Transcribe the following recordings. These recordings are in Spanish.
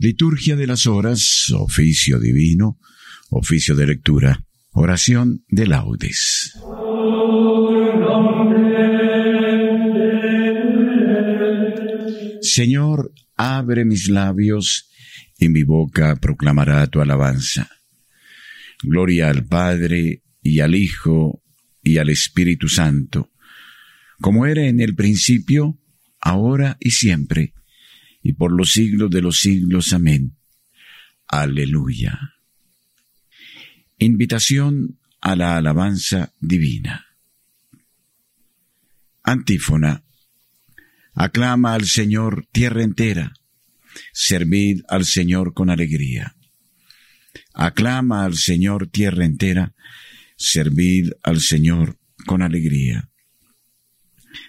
Liturgia de las horas, oficio divino, oficio de lectura, oración de laudes. Señor, abre mis labios y mi boca proclamará tu alabanza. Gloria al Padre y al Hijo y al Espíritu Santo, como era en el principio, ahora y siempre, y por los siglos de los siglos. Amén. Aleluya. Invitación a la alabanza divina. Antífona. Aclama al Señor tierra entera, servid al Señor con alegría. Aclama al Señor tierra entera, servid al Señor con alegría.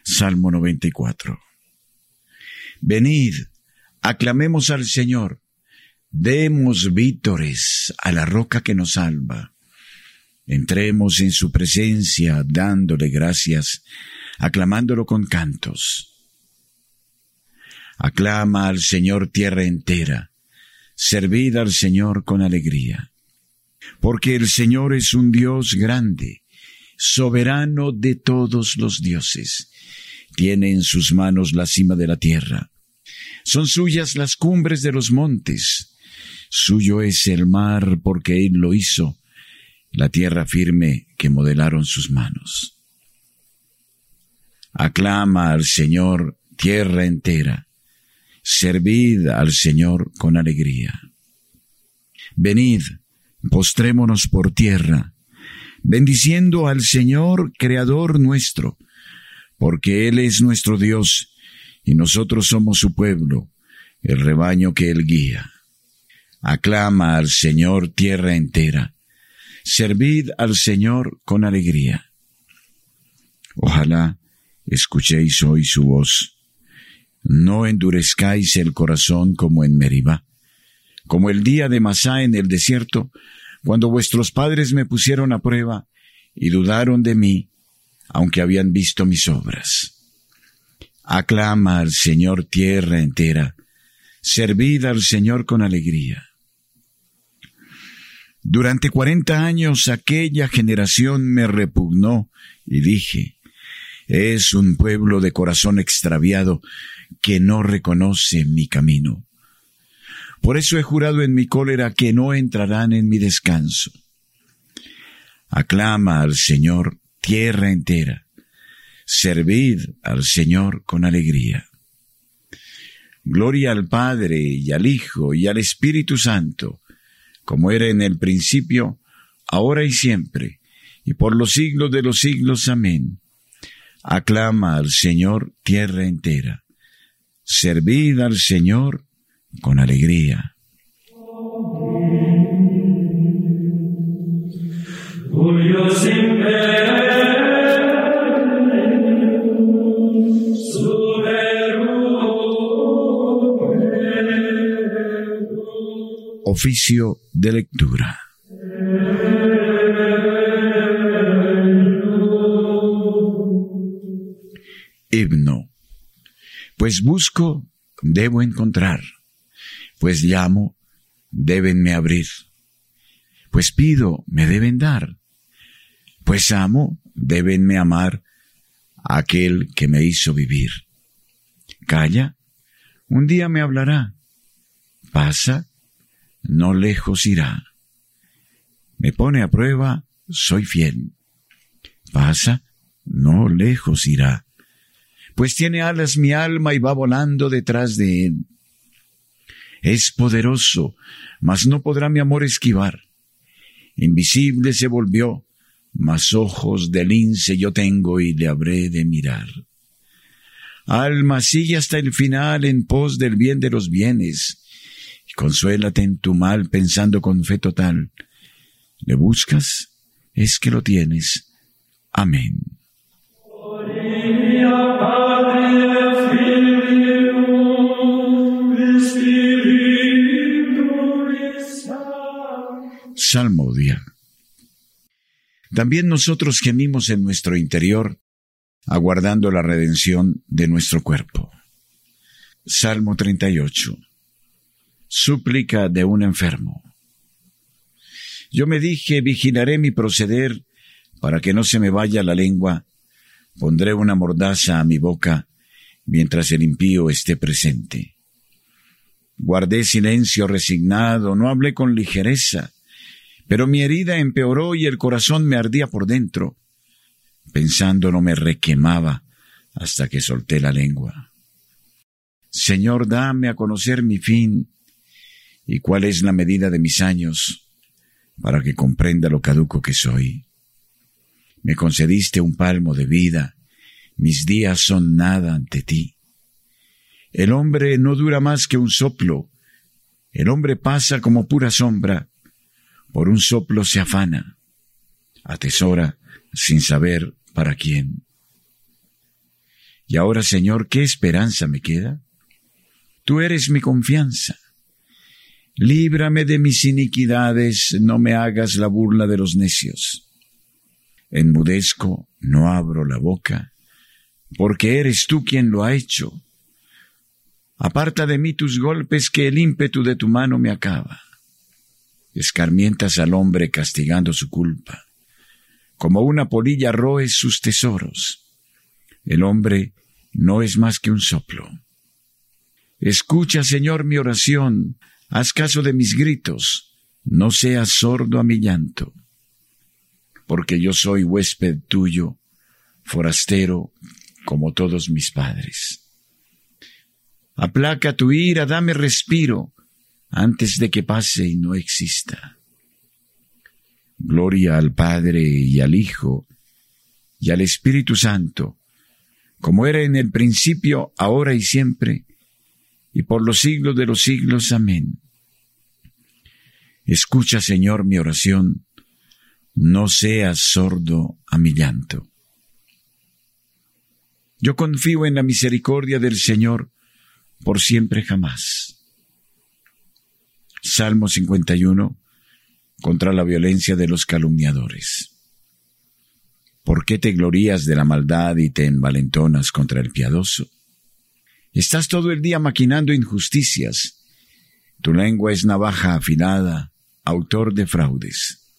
Salmo 94. Venid, aclamemos al Señor, demos vítores a la roca que nos salva. Entremos en su presencia dándole gracias, aclamándolo con cantos. Aclama al Señor tierra entera, servid al Señor con alegría. Porque el Señor es un Dios grande, soberano de todos los dioses. Tiene en sus manos la cima de la tierra. Son suyas las cumbres de los montes. Suyo es el mar porque Él lo hizo, la tierra firme que modelaron sus manos. Aclama al Señor tierra entera servid al Señor con alegría. Venid, postrémonos por tierra, bendiciendo al Señor, Creador nuestro, porque Él es nuestro Dios, y nosotros somos su pueblo, el rebaño que Él guía. Aclama al Señor tierra entera, servid al Señor con alegría. Ojalá escuchéis hoy su voz no endurezcáis el corazón como en Meribá, como el día de Masá en el desierto, cuando vuestros padres me pusieron a prueba y dudaron de mí, aunque habían visto mis obras. Aclama al Señor tierra entera, servid al Señor con alegría. Durante cuarenta años aquella generación me repugnó y dije, es un pueblo de corazón extraviado que no reconoce mi camino. Por eso he jurado en mi cólera que no entrarán en mi descanso. Aclama al Señor tierra entera. Servid al Señor con alegría. Gloria al Padre y al Hijo y al Espíritu Santo, como era en el principio, ahora y siempre, y por los siglos de los siglos. Amén. Aclama al Señor tierra entera servid al Señor con alegría. Oficio de lectura. Himno pues busco, debo encontrar. Pues llamo, débenme abrir. Pues pido, me deben dar. Pues amo, débenme amar a aquel que me hizo vivir. Calla, un día me hablará. Pasa, no lejos irá. Me pone a prueba, soy fiel. Pasa, no lejos irá pues tiene alas mi alma y va volando detrás de él. Es poderoso, mas no podrá mi amor esquivar. Invisible se volvió, mas ojos de lince yo tengo y le habré de mirar. Alma, sigue hasta el final en pos del bien de los bienes, y consuélate en tu mal pensando con fe total. ¿Le buscas? Es que lo tienes. Amén. Salmodia. también nosotros gemimos en nuestro interior, aguardando la redención de nuestro cuerpo. Salmo 38. Súplica de un enfermo. Yo me dije, vigilaré mi proceder para que no se me vaya la lengua, pondré una mordaza a mi boca mientras el impío esté presente. Guardé silencio resignado, no hablé con ligereza, pero mi herida empeoró y el corazón me ardía por dentro. Pensando no me requemaba hasta que solté la lengua. Señor, dame a conocer mi fin y cuál es la medida de mis años para que comprenda lo caduco que soy. Me concediste un palmo de vida, mis días son nada ante ti. El hombre no dura más que un soplo, el hombre pasa como pura sombra, por un soplo se afana, atesora sin saber para quién. Y ahora, Señor, ¿qué esperanza me queda? Tú eres mi confianza. Líbrame de mis iniquidades, no me hagas la burla de los necios. Enmudezco, no abro la boca, porque eres tú quien lo ha hecho. Aparta de mí tus golpes, que el ímpetu de tu mano me acaba. Escarmientas al hombre castigando su culpa. Como una polilla roes sus tesoros. El hombre no es más que un soplo. Escucha, Señor, mi oración, Haz caso de mis gritos, no seas sordo a mi llanto, porque yo soy huésped tuyo, forastero como todos mis padres. Aplaca tu ira, dame respiro, antes de que pase y no exista. Gloria al Padre y al Hijo y al Espíritu Santo, como era en el principio, ahora y siempre, y por los siglos de los siglos. Amén. Escucha, Señor, mi oración, no seas sordo a mi llanto. Yo confío en la misericordia del Señor por siempre jamás. Salmo 51 contra la violencia de los calumniadores. ¿Por qué te glorías de la maldad y te envalentonas contra el piadoso? Estás todo el día maquinando injusticias. Tu lengua es navaja afilada, autor de fraudes.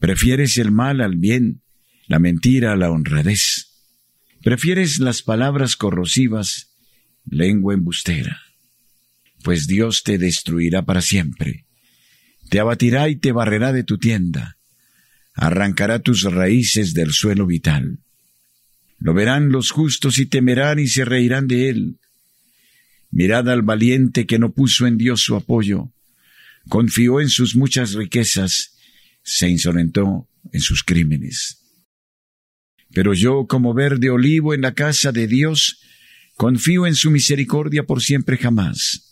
Prefieres el mal al bien, la mentira a la honradez. Prefieres las palabras corrosivas, lengua embustera. Pues Dios te destruirá para siempre. Te abatirá y te barrerá de tu tienda. Arrancará tus raíces del suelo vital. Lo verán los justos y temerán y se reirán de él Mirad al valiente que no puso en Dios su apoyo, confió en sus muchas riquezas, se insolentó en sus crímenes. Pero yo, como verde olivo en la casa de Dios, confío en su misericordia por siempre jamás.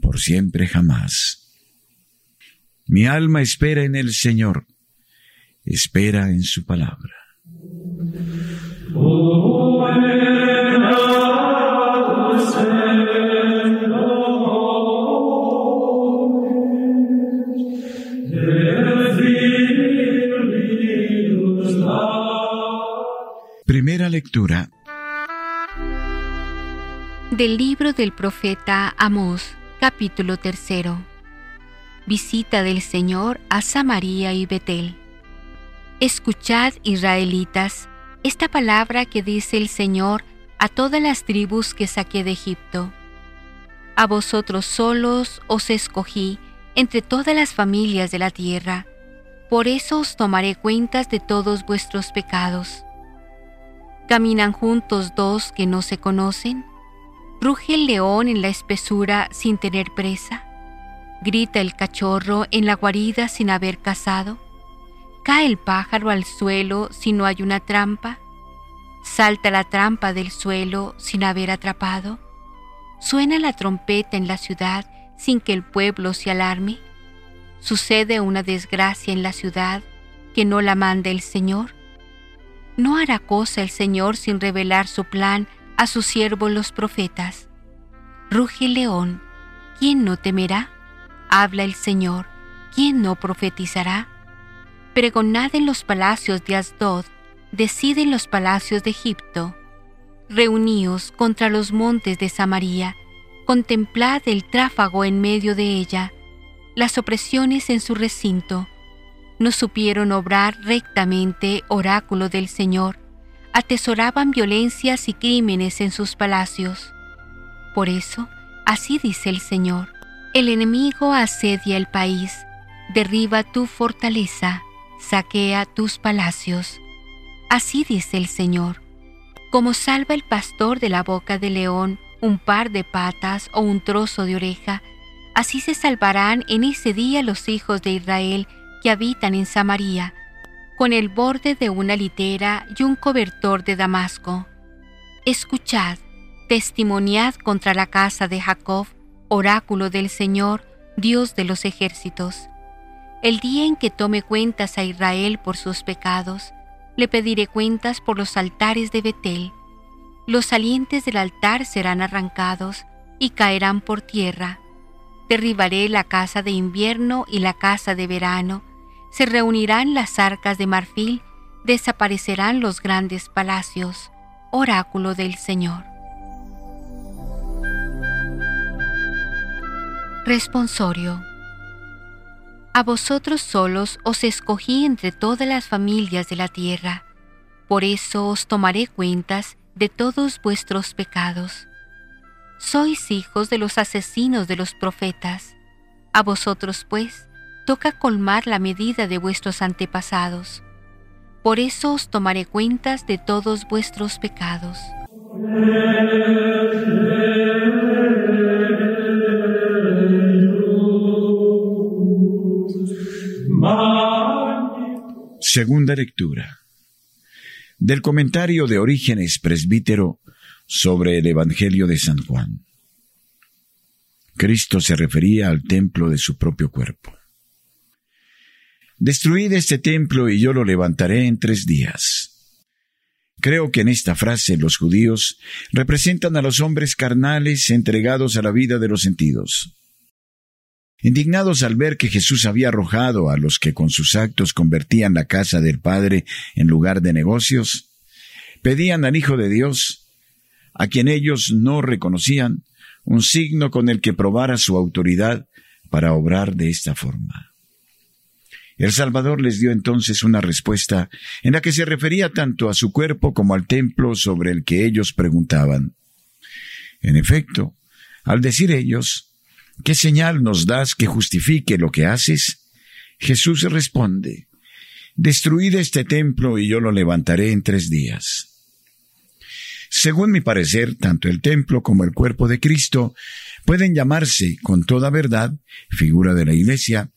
por siempre jamás. Mi alma espera en el Señor, espera en su palabra. Primera lectura del libro del profeta Amós, capítulo tercero. Visita del Señor a Samaria y Betel. Escuchad, israelitas, esta palabra que dice el Señor a todas las tribus que saqué de Egipto. A vosotros solos os escogí entre todas las familias de la tierra, por eso os tomaré cuentas de todos vuestros pecados ¿Caminan juntos dos que no se conocen? ¿Ruge el león en la espesura sin tener presa? ¿Grita el cachorro en la guarida sin haber cazado? ¿Cae el pájaro al suelo si no hay una trampa? ¿Salta la trampa del suelo sin haber atrapado? ¿Suena la trompeta en la ciudad sin que el pueblo se alarme? ¿Sucede una desgracia en la ciudad que no la mande el Señor? ¿No hará cosa el Señor sin revelar su plan a sus siervos los profetas? Ruge el león, ¿quién no temerá? Habla el Señor, ¿quién no profetizará? Pregonad en los palacios de Asdod, decid en los palacios de Egipto. Reuníos contra los montes de Samaria, contemplad el tráfago en medio de ella, las opresiones en su recinto. No supieron obrar rectamente, oráculo del Señor, atesoraban violencias y crímenes en sus palacios. Por eso, así dice el Señor, el enemigo asedia el país, derriba tu fortaleza, saquea tus palacios. Así dice el Señor, como salva el pastor de la boca del león un par de patas o un trozo de oreja, así se salvarán en ese día los hijos de Israel que habitan en Samaria, con el borde de una litera y un cobertor de Damasco. Escuchad, testimoniad contra la casa de Jacob, oráculo del Señor, Dios de los ejércitos. El día en que tome cuentas a Israel por sus pecados, le pediré cuentas por los altares de Betel. Los salientes del altar serán arrancados y caerán por tierra. Derribaré la casa de invierno y la casa de verano. Se reunirán las arcas de marfil, desaparecerán los grandes palacios. Oráculo del Señor. Responsorio a vosotros solos os escogí entre todas las familias de la tierra, por eso os tomaré cuentas de todos vuestros pecados. Sois hijos de los asesinos de los profetas. A vosotros, pues, toca colmar la medida de vuestros antepasados. Por eso os tomaré cuentas de todos vuestros pecados. Segunda lectura. Del comentario de Orígenes Presbítero sobre el Evangelio de San Juan. Cristo se refería al templo de su propio cuerpo. Destruid este templo y yo lo levantaré en tres días. Creo que en esta frase los judíos representan a los hombres carnales entregados a la vida de los sentidos. Indignados al ver que Jesús había arrojado a los que con sus actos convertían la casa del Padre en lugar de negocios, pedían al Hijo de Dios, a quien ellos no reconocían, un signo con el que probara su autoridad para obrar de esta forma. El Salvador les dio entonces una respuesta en la que se refería tanto a su cuerpo como al templo sobre el que ellos preguntaban. En efecto, al decir ellos, ¿Qué señal nos das que justifique lo que haces? Jesús responde, Destruid este templo y yo lo levantaré en tres días. Según mi parecer, tanto el templo como el cuerpo de Cristo pueden llamarse con toda verdad figura de la iglesia,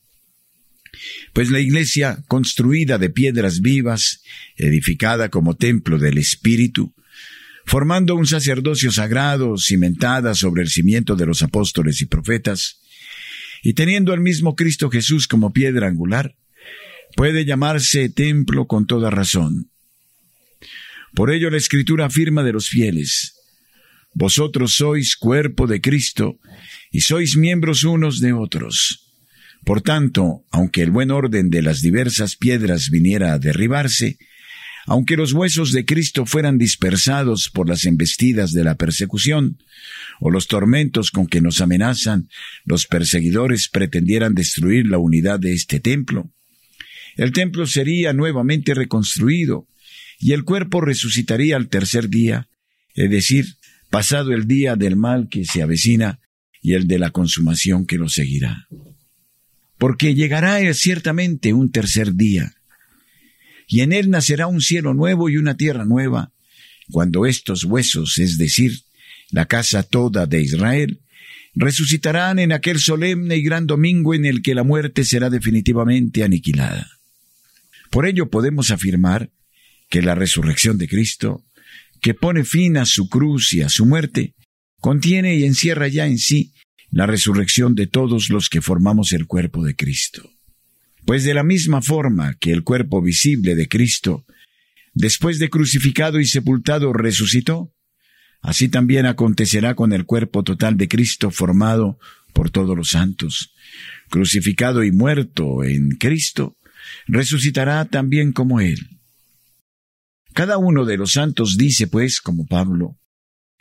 pues la iglesia, construida de piedras vivas, edificada como templo del Espíritu, formando un sacerdocio sagrado cimentada sobre el cimiento de los apóstoles y profetas, y teniendo al mismo Cristo Jesús como piedra angular, puede llamarse templo con toda razón. Por ello la Escritura afirma de los fieles, Vosotros sois cuerpo de Cristo y sois miembros unos de otros. Por tanto, aunque el buen orden de las diversas piedras viniera a derribarse, aunque los huesos de Cristo fueran dispersados por las embestidas de la persecución, o los tormentos con que nos amenazan los perseguidores pretendieran destruir la unidad de este templo, el templo sería nuevamente reconstruido y el cuerpo resucitaría al tercer día, es decir, pasado el día del mal que se avecina y el de la consumación que lo seguirá. Porque llegará ciertamente un tercer día, y en él nacerá un cielo nuevo y una tierra nueva, cuando estos huesos, es decir, la casa toda de Israel, resucitarán en aquel solemne y gran domingo en el que la muerte será definitivamente aniquilada. Por ello podemos afirmar que la resurrección de Cristo, que pone fin a su cruz y a su muerte, contiene y encierra ya en sí la resurrección de todos los que formamos el cuerpo de Cristo. Pues de la misma forma que el cuerpo visible de Cristo, después de crucificado y sepultado, resucitó, así también acontecerá con el cuerpo total de Cristo formado por todos los santos. Crucificado y muerto en Cristo, resucitará también como Él. Cada uno de los santos dice, pues, como Pablo,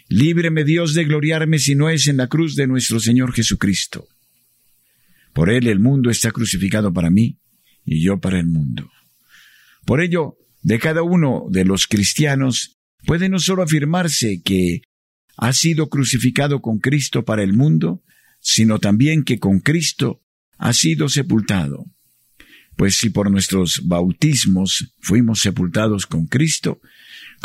Líbreme Dios de gloriarme si no es en la cruz de nuestro Señor Jesucristo. Por Él el mundo está crucificado para mí y yo para el mundo. Por ello, de cada uno de los cristianos puede no solo afirmarse que ha sido crucificado con Cristo para el mundo, sino también que con Cristo ha sido sepultado. Pues si por nuestros bautismos fuimos sepultados con Cristo,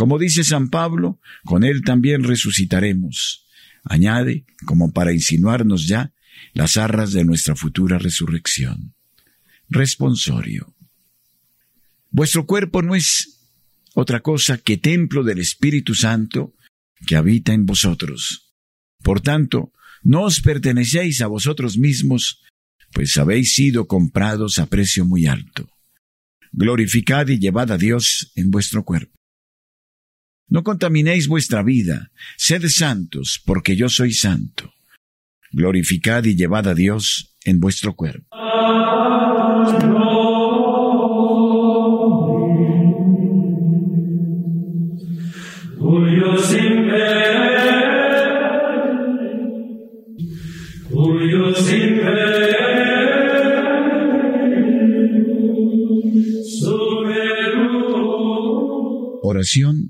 como dice San Pablo, con Él también resucitaremos. Añade, como para insinuarnos ya, las arras de nuestra futura resurrección. Responsorio. Vuestro cuerpo no es otra cosa que templo del Espíritu Santo que habita en vosotros. Por tanto, no os pertenecéis a vosotros mismos, pues habéis sido comprados a precio muy alto. Glorificad y llevad a Dios en vuestro cuerpo. No contaminéis vuestra vida, sed santos, porque yo soy santo. Glorificad y llevad a Dios en vuestro cuerpo. Oración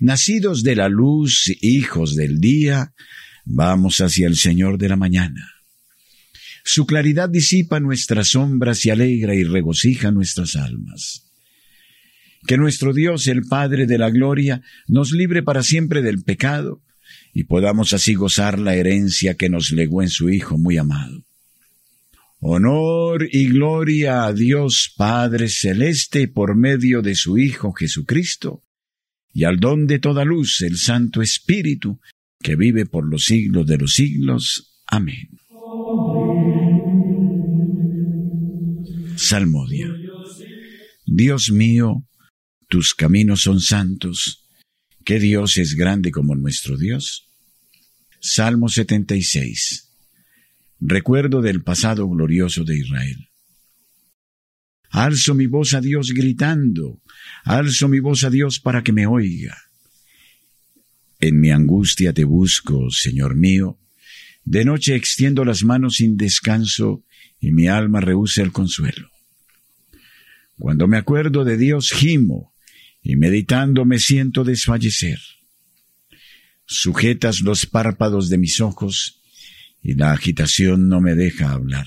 Nacidos de la luz, hijos del día, vamos hacia el Señor de la mañana. Su claridad disipa nuestras sombras y alegra y regocija nuestras almas. Que nuestro Dios, el Padre de la Gloria, nos libre para siempre del pecado y podamos así gozar la herencia que nos legó en su Hijo muy amado. Honor y gloria a Dios Padre Celeste por medio de su Hijo Jesucristo, y al don de toda luz, el Santo Espíritu, que vive por los siglos de los siglos. Amén. Salmodia. Dios mío, tus caminos son santos. ¿Qué Dios es grande como nuestro Dios? Salmo 76. Recuerdo del pasado glorioso de Israel. Alzo mi voz a Dios gritando, alzo mi voz a Dios para que me oiga. En mi angustia te busco, Señor mío. De noche extiendo las manos sin descanso y mi alma rehúsa el consuelo. Cuando me acuerdo de Dios gimo y meditando me siento desfallecer. Sujetas los párpados de mis ojos y la agitación no me deja hablar.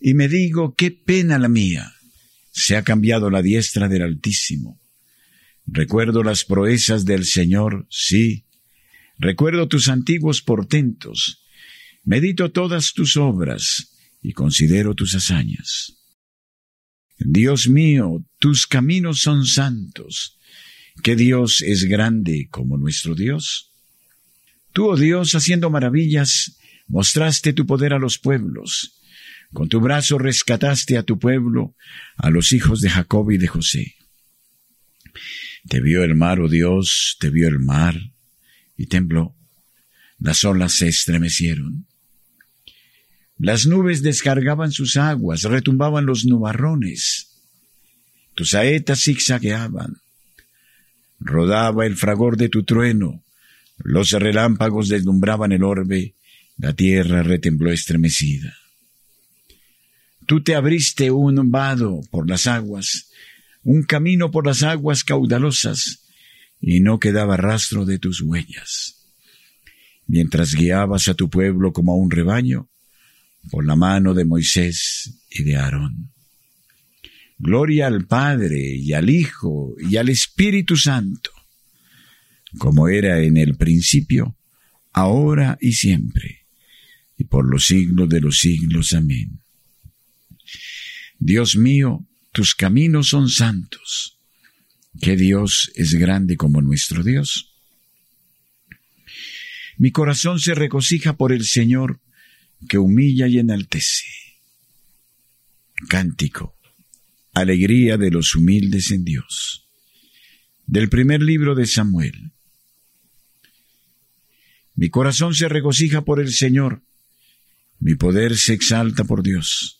Y me digo, qué pena la mía. Se ha cambiado la diestra del Altísimo. Recuerdo las proezas del Señor, sí. Recuerdo tus antiguos portentos. Medito todas tus obras y considero tus hazañas. Dios mío, tus caminos son santos. ¿Qué Dios es grande como nuestro Dios? Tú, oh Dios, haciendo maravillas, mostraste tu poder a los pueblos Con tu brazo rescataste a tu pueblo, a los hijos de Jacob y de José. Te vio el mar, oh Dios, te vio el mar, y tembló. Las olas se estremecieron. Las nubes descargaban sus aguas, retumbaban los nubarrones. Tus saetas zigzagueaban. Rodaba el fragor de tu trueno. Los relámpagos deslumbraban el orbe. La tierra retembló estremecida. Tú te abriste un vado por las aguas, un camino por las aguas caudalosas, y no quedaba rastro de tus huellas. Mientras guiabas a tu pueblo como a un rebaño, por la mano de Moisés y de Aarón. Gloria al Padre y al Hijo y al Espíritu Santo, como era en el principio, ahora y siempre, y por los siglos de los siglos. Amén. Dios mío, tus caminos son santos. ¿Qué Dios es grande como nuestro Dios? Mi corazón se regocija por el Señor, que humilla y enaltece. Cántico. Alegría de los humildes en Dios. Del primer libro de Samuel. Mi corazón se regocija por el Señor. Mi poder se exalta por Dios.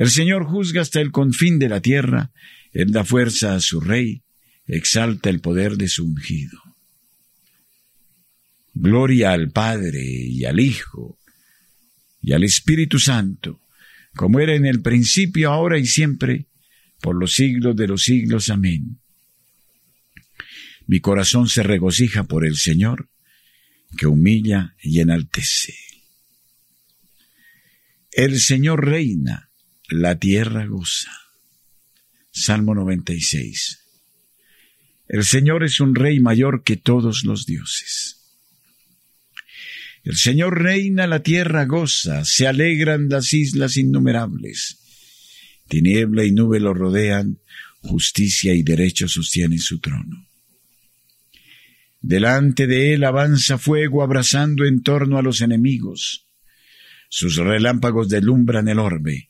El Señor juzga hasta el confín de la tierra, Él da fuerza a su rey, exalta el poder de su ungido. Gloria al Padre y al Hijo y al Espíritu Santo, como era en el principio, ahora y siempre, por los siglos de los siglos. Amén. Mi corazón se regocija por el Señor, que humilla y enaltece. El Señor reina, la tierra goza. Salmo 96. El Señor es un rey mayor que todos los dioses. El Señor reina, la tierra goza, se alegran las islas innumerables. Tiniebla y nube lo rodean, justicia y derecho sostienen su trono. Delante de él avanza fuego abrazando en torno a los enemigos. Sus relámpagos delumbran el orbe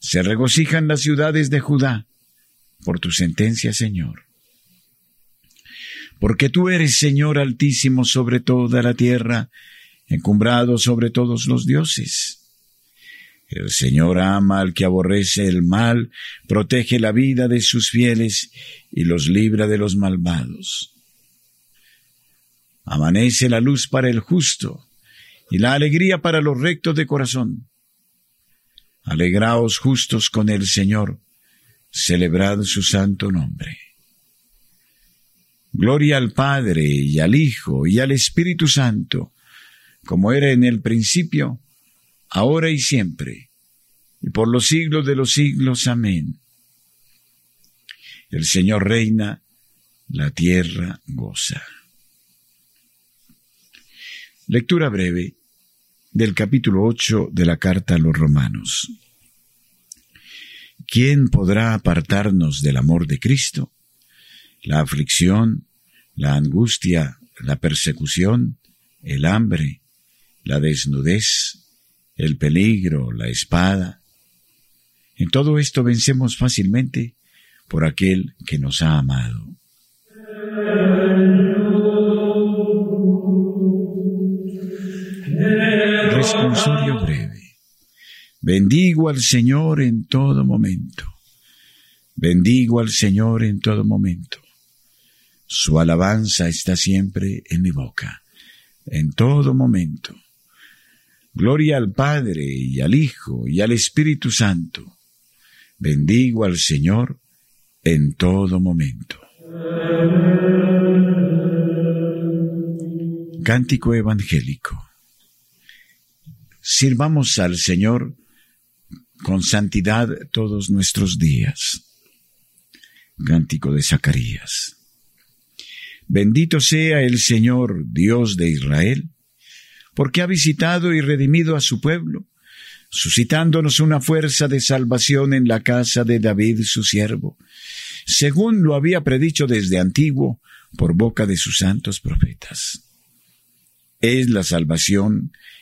se regocijan las ciudades de Judá por tu sentencia, Señor. Porque tú eres Señor altísimo sobre toda la tierra, encumbrado sobre todos los dioses. El Señor ama al que aborrece el mal, protege la vida de sus fieles y los libra de los malvados. Amanece la luz para el justo y la alegría para los rectos de corazón. Alegraos justos con el Señor, celebrad su santo nombre. Gloria al Padre y al Hijo y al Espíritu Santo, como era en el principio, ahora y siempre, y por los siglos de los siglos. Amén. El Señor reina, la tierra goza. Lectura breve del capítulo 8 de la carta a los romanos. ¿Quién podrá apartarnos del amor de Cristo? La aflicción, la angustia, la persecución, el hambre, la desnudez, el peligro, la espada. En todo esto vencemos fácilmente por aquel que nos ha amado. Responsorio breve. Bendigo al Señor en todo momento. Bendigo al Señor en todo momento. Su alabanza está siempre en mi boca, en todo momento. Gloria al Padre y al Hijo y al Espíritu Santo. Bendigo al Señor en todo momento. Cántico Evangélico. Sirvamos al Señor con santidad todos nuestros días. Cántico de Zacarías. Bendito sea el Señor, Dios de Israel, porque ha visitado y redimido a su pueblo, suscitándonos una fuerza de salvación en la casa de David su siervo, según lo había predicho desde antiguo por boca de sus santos profetas. Es la salvación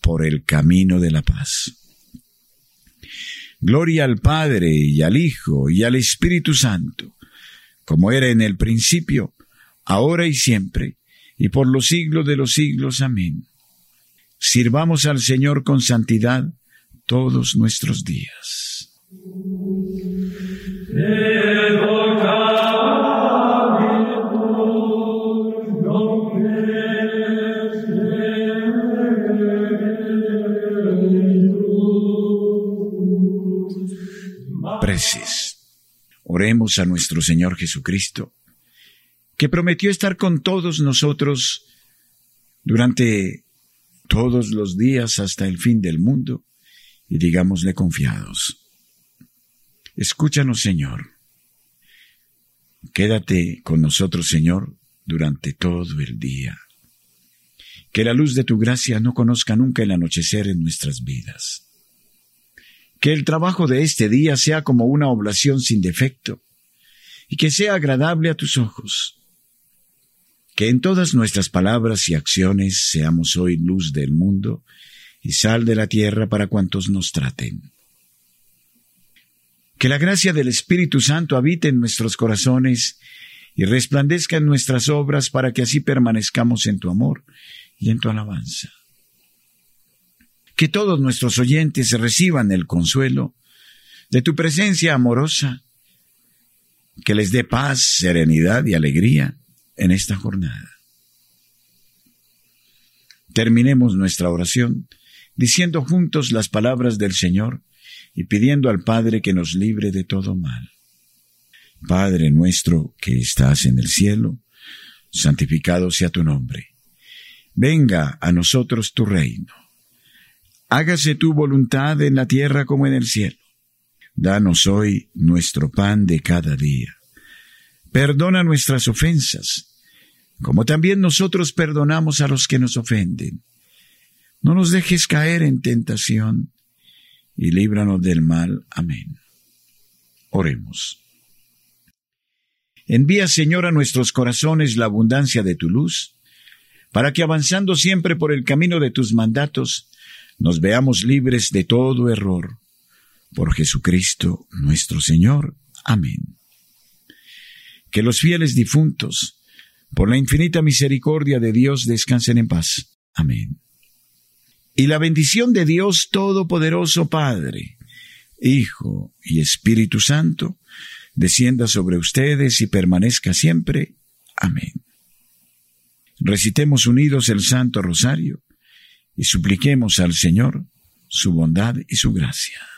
por el camino de la paz. Gloria al Padre y al Hijo y al Espíritu Santo, como era en el principio, ahora y siempre, y por los siglos de los siglos. Amén. Sirvamos al Señor con santidad todos nuestros días. A nuestro Señor Jesucristo, que prometió estar con todos nosotros durante todos los días hasta el fin del mundo, y digámosle confiados. Escúchanos, Señor. Quédate con nosotros, Señor, durante todo el día. Que la luz de tu gracia no conozca nunca el anochecer en nuestras vidas que el trabajo de este día sea como una oblación sin defecto y que sea agradable a tus ojos. Que en todas nuestras palabras y acciones seamos hoy luz del mundo y sal de la tierra para cuantos nos traten. Que la gracia del Espíritu Santo habite en nuestros corazones y resplandezca en nuestras obras para que así permanezcamos en tu amor y en tu alabanza que todos nuestros oyentes reciban el consuelo de tu presencia amorosa, que les dé paz, serenidad y alegría en esta jornada. Terminemos nuestra oración diciendo juntos las palabras del Señor y pidiendo al Padre que nos libre de todo mal. Padre nuestro que estás en el cielo, santificado sea tu nombre. Venga a nosotros tu reino hágase tu voluntad en la tierra como en el cielo. Danos hoy nuestro pan de cada día. Perdona nuestras ofensas, como también nosotros perdonamos a los que nos ofenden. No nos dejes caer en tentación, y líbranos del mal. Amén. Oremos. Envía, Señor, a nuestros corazones la abundancia de tu luz, para que avanzando siempre por el camino de tus mandatos, nos veamos libres de todo error por Jesucristo nuestro Señor. Amén. Que los fieles difuntos, por la infinita misericordia de Dios, descansen en paz. Amén. Y la bendición de Dios Todopoderoso Padre, Hijo y Espíritu Santo, descienda sobre ustedes y permanezca siempre. Amén. Recitemos unidos el Santo Rosario y supliquemos al Señor su bondad y su gracia.